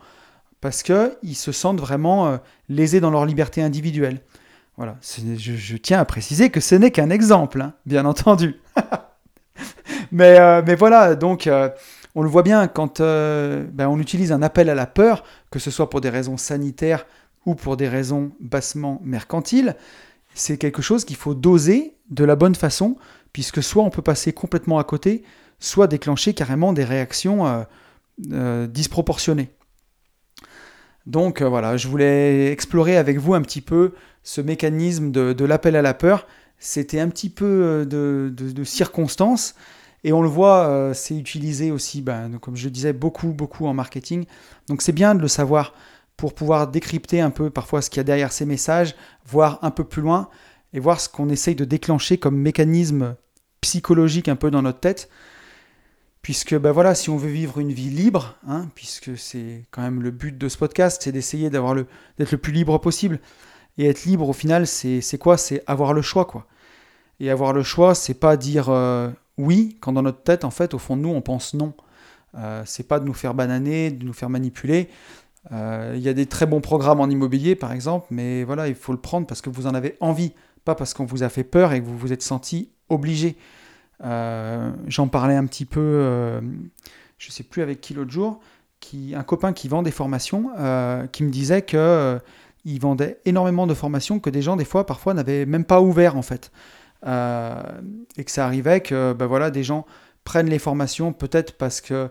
Parce qu'ils se sentent vraiment lésés dans leur liberté individuelle. Voilà, je, tiens à préciser que ce n'est qu'un exemple, hein, bien entendu. (laughs) mais, mais voilà, donc on le voit bien quand euh, ben, on utilise un appel à la peur, que ce soit pour des raisons sanitaires ou pour des raisons bassement mercantiles, c'est quelque chose qu'il faut doser de la bonne façon, puisque soit on peut passer complètement à côté, soit déclencher carrément des réactions euh, euh, disproportionnées. Donc voilà, je voulais explorer avec vous un petit peu ce mécanisme de, l'appel à la peur. C'était un petit peu de, circonstances, et on le voit, euh, c'est utilisé aussi, ben, comme je disais, beaucoup, beaucoup en marketing. Donc c'est bien de le savoir pour pouvoir décrypter un peu parfois ce qu'il y a derrière ces messages, voir un peu plus loin et voir ce qu'on essaye de déclencher comme mécanisme psychologique un peu dans notre tête. Puisque ben voilà, si on veut vivre une vie libre, hein, puisque c'est quand même le but de ce podcast, c'est d'essayer d'avoir d'être le plus libre possible. Et être libre au final, c'est, quoi? C'est avoir le choix, quoi. Et avoir le choix, c'est pas dire euh, oui, quand dans notre tête, en fait, au fond de nous, on pense non. Euh, c'est pas de nous faire bananer, de nous faire manipuler. Euh, il y a des très bons programmes en immobilier, par exemple, mais voilà, il faut le prendre parce que vous en avez envie, pas parce qu'on vous a fait peur et que vous vous êtes senti obligé. Euh, j'en parlais un petit peu, je sais plus avec qui l'autre jour, un copain qui vend des formations, qui me disait que il vendait énormément de formations que des gens, des fois, parfois, n'avaient même pas ouvert, en fait. Euh, et que ça arrivait que ben voilà, des gens prennent les formations peut-être parce que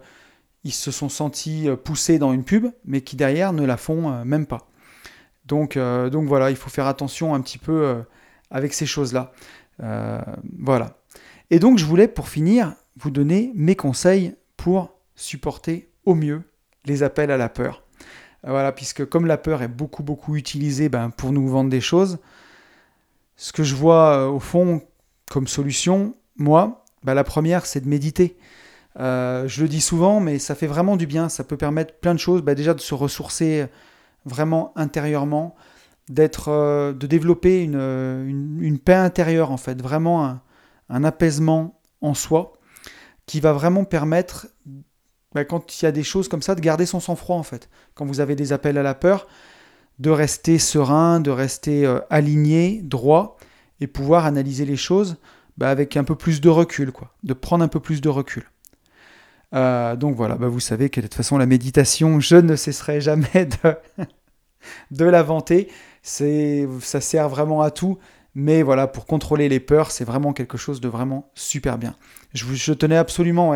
ils se sont sentis euh, poussés dans une pub, mais qui derrière ne la font euh, même pas. Donc, donc voilà, il faut faire attention un petit peu avec ces choses-là. voilà. Et donc je voulais pour finir vous donner mes conseils pour supporter au mieux les appels à la peur. Voilà, puisque comme la peur est beaucoup beaucoup utilisée ben, pour nous vendre des choses, ce que je vois euh, au fond comme solution, moi, bah, la première, c'est de méditer. Euh, je le dis souvent, mais ça fait vraiment du bien. Ça peut permettre plein de choses. Bah, déjà de se ressourcer vraiment intérieurement, d'être, euh, de développer une, paix intérieure en fait, vraiment un, un, apaisement en soi, qui va vraiment permettre, bah, quand il y a des choses comme ça, de garder son sang-froid en fait. Quand vous avez des appels à la peur, de rester serein, de rester euh, aligné, droit, et pouvoir analyser les choses bah, avec un peu plus de recul, quoi, de prendre un peu plus de recul. Euh, donc voilà, bah, vous savez que de toute façon la méditation, je ne cesserai jamais de, (laughs) de la vanter. Ça sert vraiment à tout, mais voilà, pour contrôler les peurs, c'est vraiment quelque chose de vraiment super bien. Je, tenais absolument,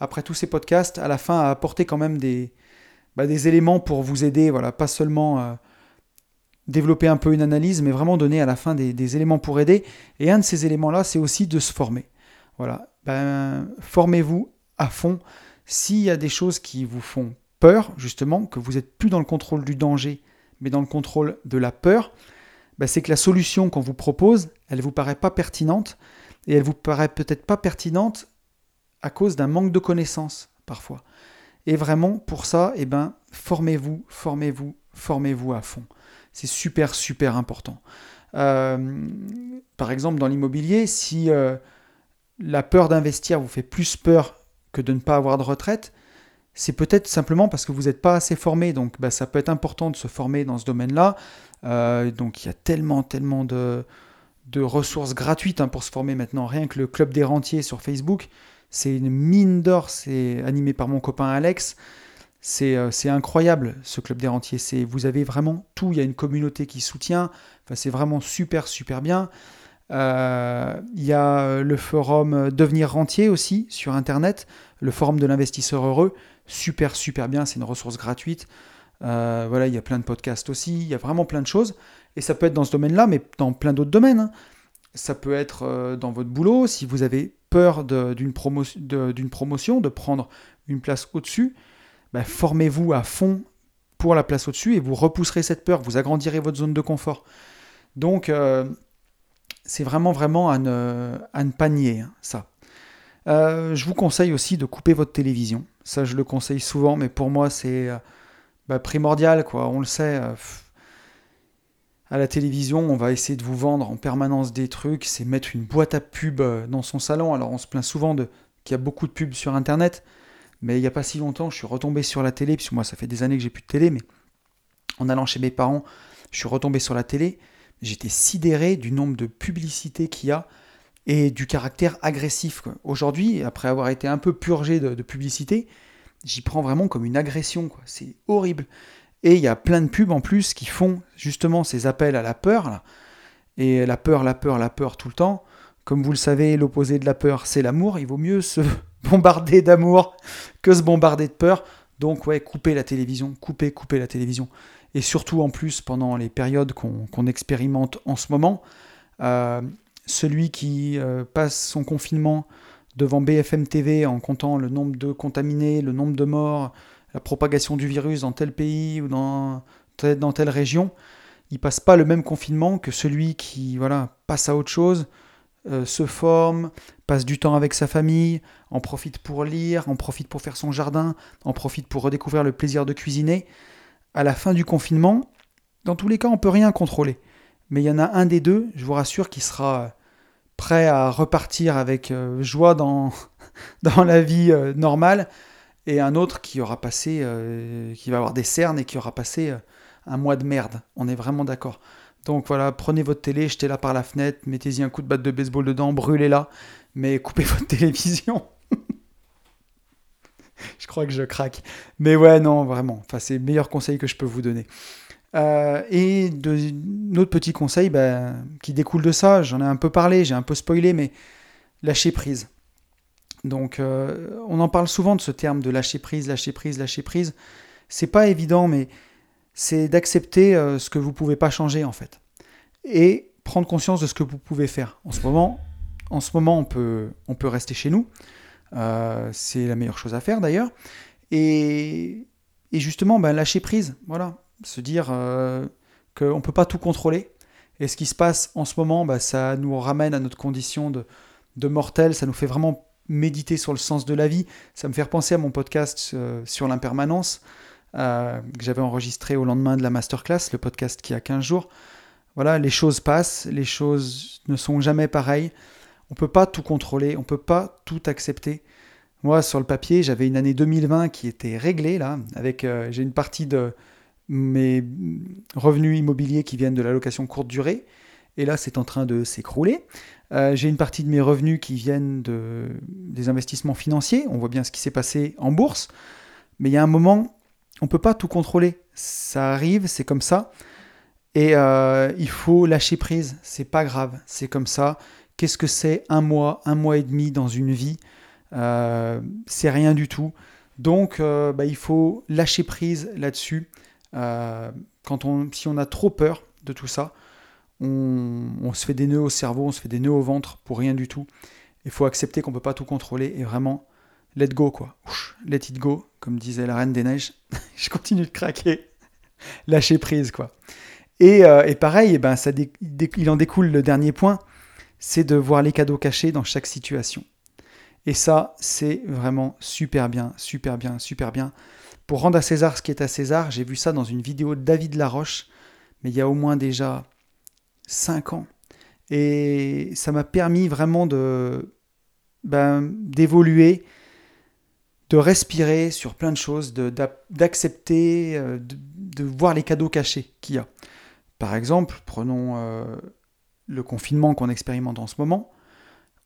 après tous ces podcasts, à la fin à apporter quand même des, bah, éléments pour vous aider, voilà, pas seulement euh, développer un peu une analyse, mais vraiment donner à la fin des, éléments pour aider. Et un de ces éléments-là, c'est aussi de se former. Voilà, ben, formez-vous à fond. S'il y a des choses qui vous font peur, justement, que vous n'êtes plus dans le contrôle du danger, mais dans le contrôle de la peur, ben, c'est que la solution qu'on vous propose, elle ne vous paraît pas pertinente, et elle vous paraît peut-être pas pertinente à cause d'un manque de connaissances, parfois. Et vraiment, pour ça, eh ben, formez-vous, formez-vous, formez-vous à fond. C'est super, super important. Euh, par exemple, dans l'immobilier, si euh, la peur d'investir vous fait plus peur que de ne pas avoir de retraite, c'est peut-être simplement parce que vous n'êtes pas assez formé. Donc bah, ça peut être important de se former dans ce domaine-là. Euh, donc il y a tellement, tellement de, ressources gratuites hein, pour se former maintenant. Rien que le club des rentiers sur Facebook, c'est une mine d'or. C'est animé par mon copain Alex. Euh, c'est incroyable ce club des rentiers. Vous avez vraiment tout. Il y a une communauté qui soutient. C'est vraiment super, super bien. Euh, il y a le forum Devenir rentier aussi sur Internet, le forum de l'investisseur heureux. Super, super bien. C'est une ressource gratuite. Euh, voilà, il y a plein de podcasts aussi. Il y a vraiment plein de choses. Et ça peut être dans ce domaine-là, mais dans plein d'autres domaines. Hein. Ça peut être dans votre boulot, si vous avez peur d'une promotion, de prendre une place au-dessus. Bah, formez-vous à fond pour la place au-dessus et vous repousserez cette peur, vous agrandirez votre zone de confort. Donc, euh, c'est vraiment, vraiment à ne, pas nier, hein, ça. Euh, je vous conseille aussi de couper votre télévision. Ça, je le conseille souvent, mais pour moi, c'est euh, bah, primordial, quoi. On le sait. à la télévision, on va essayer de vous vendre en permanence des trucs, c'est mettre une boîte à pub euh, dans son salon. Alors on se plaint souvent de qu'il y a beaucoup de pubs sur Internet, mais il n'y a pas si longtemps, je suis retombé sur la télé, puisque moi ça fait des années que j'ai plus de télé, mais en allant chez mes parents, je suis retombé sur la télé, j'étais sidéré du nombre de publicités qu'il y a et du caractère agressif. Aujourd'hui, après avoir été un peu purgé de, publicité, j'y prends vraiment comme une agression. C'est horrible. Et il y a plein de pubs en plus qui font justement ces appels à la peur. Là. Et la peur, la peur, la peur tout le temps. Comme vous le savez, l'opposé de la peur, c'est l'amour. Il vaut mieux se (laughs) bombarder d'amour que se bombarder de peur. Donc ouais, couper la télévision, couper, couper la télévision. Et surtout en plus pendant les périodes qu'on expérimente en ce moment. Euh, celui qui euh, passe son confinement devant BFM TV en comptant le nombre de contaminés, le nombre de morts, la propagation du virus dans tel pays ou dans, telle région, il passe pas le même confinement que celui qui voilà passe à autre chose, euh, se forme, passe du temps avec sa famille, en profite pour lire, en profite pour faire son jardin, en profite pour redécouvrir le plaisir de cuisiner. À la fin du confinement, dans tous les cas, on peut rien contrôler. Mais il y en a un des deux, je vous rassure, qui sera prêt à repartir avec euh, joie dans, (laughs) dans la vie euh, normale, et un autre qui aura passé, euh, qui va avoir des cernes et qui aura passé un mois de merde. On est vraiment d'accord. Donc voilà, prenez votre télé, jetez-la par la fenêtre, mettez-y un coup de batte de baseball dedans, brûlez-la, mais (laughs) coupez votre télévision. (laughs) je crois que je craque. Mais ouais, non, vraiment. Enfin, c'est le meilleur conseil que je peux vous donner. Euh, et de, autre petit conseil ben, qui découle de ça, j'en ai un peu parlé, j'ai un peu spoilé, mais lâcher prise. Donc euh, on en parle souvent de ce terme de lâcher prise, lâcher prise, lâcher prise. C'est pas évident, mais c'est d'accepter euh, ce que vous pouvez pas changer en fait. Et prendre conscience de ce que vous pouvez faire. En ce moment, en ce moment on, peut, on peut rester chez nous. c'est la meilleure chose à faire d'ailleurs. Et, justement, ben, lâcher prise. Voilà se dire euh, qu'on ne peut pas tout contrôler. Et ce qui se passe en ce moment, bah, ça nous ramène à notre condition de, de mortel, ça nous fait vraiment méditer sur le sens de la vie. Ça me fait penser à mon podcast euh, sur l'impermanence euh, que j'avais enregistré au lendemain de la masterclass, le podcast qui a 15 jours. Voilà, les choses passent, les choses ne sont jamais pareilles. On ne peut pas tout contrôler, on ne peut pas tout accepter. Moi, sur le papier, j'avais une année 2020 qui était réglée, là, avec j'ai une partie de, mes revenus immobiliers qui viennent de la location courte durée. Et là, c'est en train de s'écrouler. Euh, j'ai une partie de mes revenus qui viennent de, des investissements financiers. On voit bien ce qui s'est passé en bourse. Mais il y a un moment, on ne peut pas tout contrôler. Ça arrive, c'est comme ça. Et euh, il faut lâcher prise. C'est pas grave, c'est comme ça. Qu'est-ce que c'est un mois, un mois et demi dans une vie? Euh, C'est rien du tout. Donc, bah, il faut lâcher prise là-dessus. Euh, quand on, si on a trop peur de tout ça, on, se fait des nœuds au cerveau, on se fait des nœuds au ventre pour rien du tout. Il faut accepter qu'on ne peut pas tout contrôler et vraiment let go quoi. let it go, comme disait la Reine des Neiges. (laughs) Je continue de craquer. Lâcher prise quoi. Et, euh, pareil, eh ben, ça il en découle le dernier point, c'est de voir les cadeaux cachés dans chaque situation. Et ça, c'est vraiment super bien, super bien, super bien. Pour rendre à César ce qui est à César, j'ai vu ça dans une vidéo de David Laroche, mais il y a au moins déjà 5 ans. Et ça m'a permis vraiment de ben, d'évoluer, de respirer sur plein de choses, d'accepter, euh, de, voir les cadeaux cachés qu'il y a. Par exemple, prenons euh, le confinement qu'on expérimente en ce moment.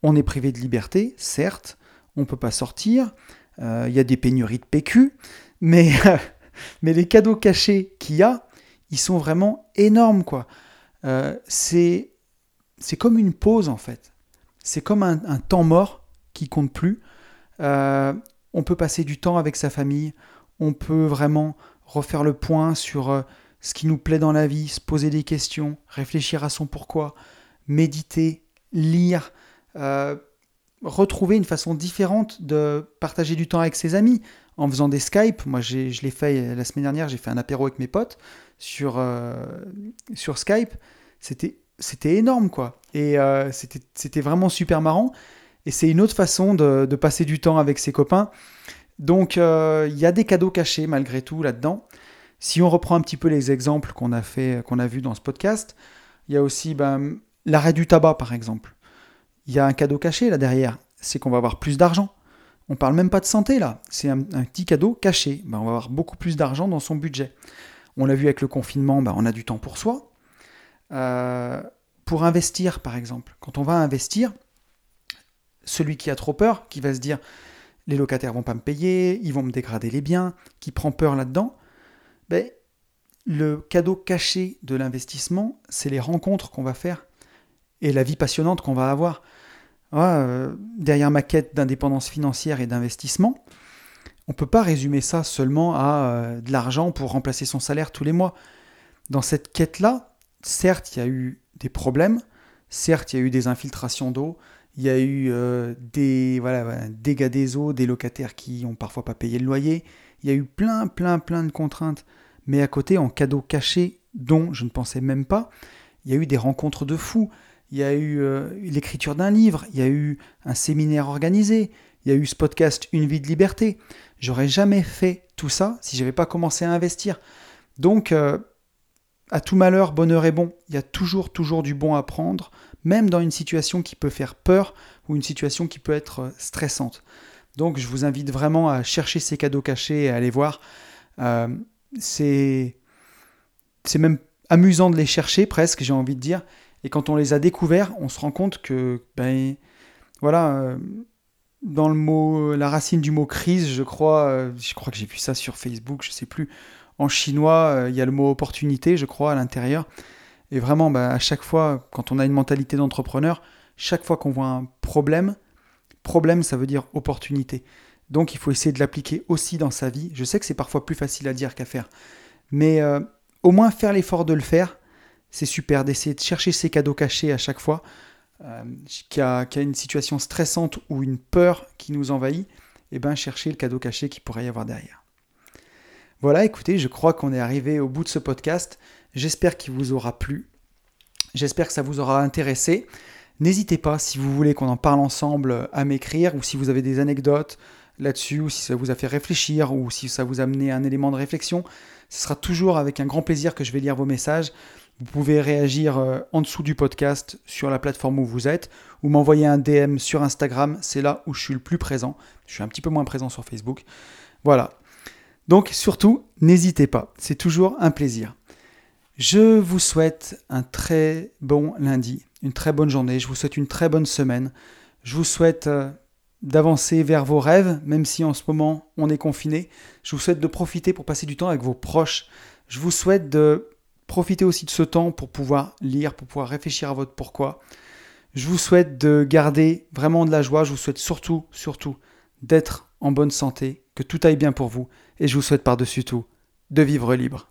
On est privé de liberté, certes, on ne peut pas sortir, euh, il y a des pénuries de PQ, (laughs) mais, les cadeaux cachés qu'il y a, ils sont vraiment énormes, quoi. Euh, c'est, c'est comme une pause, en fait. C'est comme un, temps mort qui compte plus. Euh, on peut passer du temps avec sa famille. On peut vraiment refaire le point sur euh, ce qui nous plaît dans la vie, se poser des questions, réfléchir à son pourquoi, méditer, lire, retrouver une façon différente de partager du temps avec ses amis en faisant des Skype. Moi, je l'ai fait la semaine dernière, j'ai fait un apéro avec mes potes sur, euh, sur Skype. C'était c'était énorme, quoi. Et euh, c'était vraiment super marrant. Et c'est une autre façon de, passer du temps avec ses copains. Donc, euh, il y a des cadeaux cachés malgré tout là-dedans. Si on reprend un petit peu les exemples qu'on a fait, qu'on a vus dans ce podcast, il y a aussi ben, l'arrêt du tabac par exemple. Il y a un cadeau caché là derrière, c'est qu'on va avoir plus d'argent. On parle même pas de santé là, c'est un, petit cadeau caché. Ben, on va avoir beaucoup plus d'argent dans son budget. On l'a vu avec le confinement, ben, on a du temps pour soi. Euh, pour investir par exemple, quand on va investir, celui qui a trop peur, qui va se dire les locataires vont pas me payer, ils vont me dégrader les biens, qui prend peur là-dedans, ben, le cadeau caché de l'investissement, c'est les rencontres qu'on va faire et la vie passionnante qu'on va avoir. Euh, derrière ma quête d'indépendance financière et d'investissement, on ne peut pas résumer ça seulement à euh, de l'argent pour remplacer son salaire tous les mois. Dans cette quête-là, certes, il y a eu des problèmes, certes, il y a eu des infiltrations d'eau, il y a eu euh, des dégâts des eaux, des locataires qui ont parfois pas payé le loyer. Il y a eu plein, plein, plein de contraintes. Mais à côté, en cadeau caché, dont je ne pensais même pas, il y a eu des rencontres de fous. Il y a eu euh, l'écriture d'un livre. Il y a eu un séminaire organisé. Il y a eu ce podcast Une vie de liberté. J'aurais jamais fait tout ça si j'avais pas commencé à investir. Donc, euh, à tout malheur, bonheur est bon. Il y a toujours, toujours du bon à prendre même dans une situation qui peut faire peur ou une situation qui peut être euh, stressante. Donc je vous invite vraiment à chercher ces cadeaux cachés et à aller voir. C'est même amusant de les chercher presque, j'ai envie de dire. Et quand on les a découverts, on se rend compte que, ben, voilà, euh, dans le mot, la racine du mot crise, je crois, je crois que j'ai vu ça sur Facebook, je sais plus. En chinois, il y a le mot opportunité, je crois, à l'intérieur. Et vraiment, bah, à chaque fois, quand on a une mentalité d'entrepreneur, chaque fois qu'on voit un problème, problème, ça veut dire opportunité. Donc il faut essayer de l'appliquer aussi dans sa vie. Je sais que c'est parfois plus facile à dire qu'à faire. Mais euh, au moins faire l'effort de le faire, c'est super, d'essayer de chercher ses cadeaux cachés à chaque fois. Euh, qui, a, a, une situation stressante ou une peur qui nous envahit, et eh bien chercher le cadeau caché qui pourrait y avoir derrière. Voilà, écoutez, je crois qu'on est arrivé au bout de ce podcast. J'espère qu'il vous aura plu. J'espère que ça vous aura intéressé. N'hésitez pas, si vous voulez qu'on en parle ensemble, à m'écrire, ou si vous avez des anecdotes là-dessus, ou si ça vous a fait réfléchir, ou si ça vous a amené un élément de réflexion. Ce sera toujours avec un grand plaisir que je vais lire vos messages. Vous pouvez réagir euh, en dessous du podcast sur la plateforme où vous êtes, ou m'envoyer un DM sur Instagram, c'est là où je suis le plus présent. Je suis un petit peu moins présent sur Facebook. Voilà. Donc surtout, n'hésitez pas, c'est toujours un plaisir. Je vous souhaite un très bon lundi, une très bonne journée, je vous souhaite une très bonne semaine. Je vous souhaite euh, d'avancer vers vos rêves, même si en ce moment on est confiné. Je vous souhaite de profiter pour passer du temps avec vos proches. Je vous souhaite de profiter aussi de ce temps pour pouvoir lire, pour pouvoir réfléchir à votre pourquoi. Je vous souhaite de garder vraiment de la joie. Je vous souhaite surtout, surtout d'être en bonne santé, que tout aille bien pour vous. Et je vous souhaite par-dessus tout de vivre libre.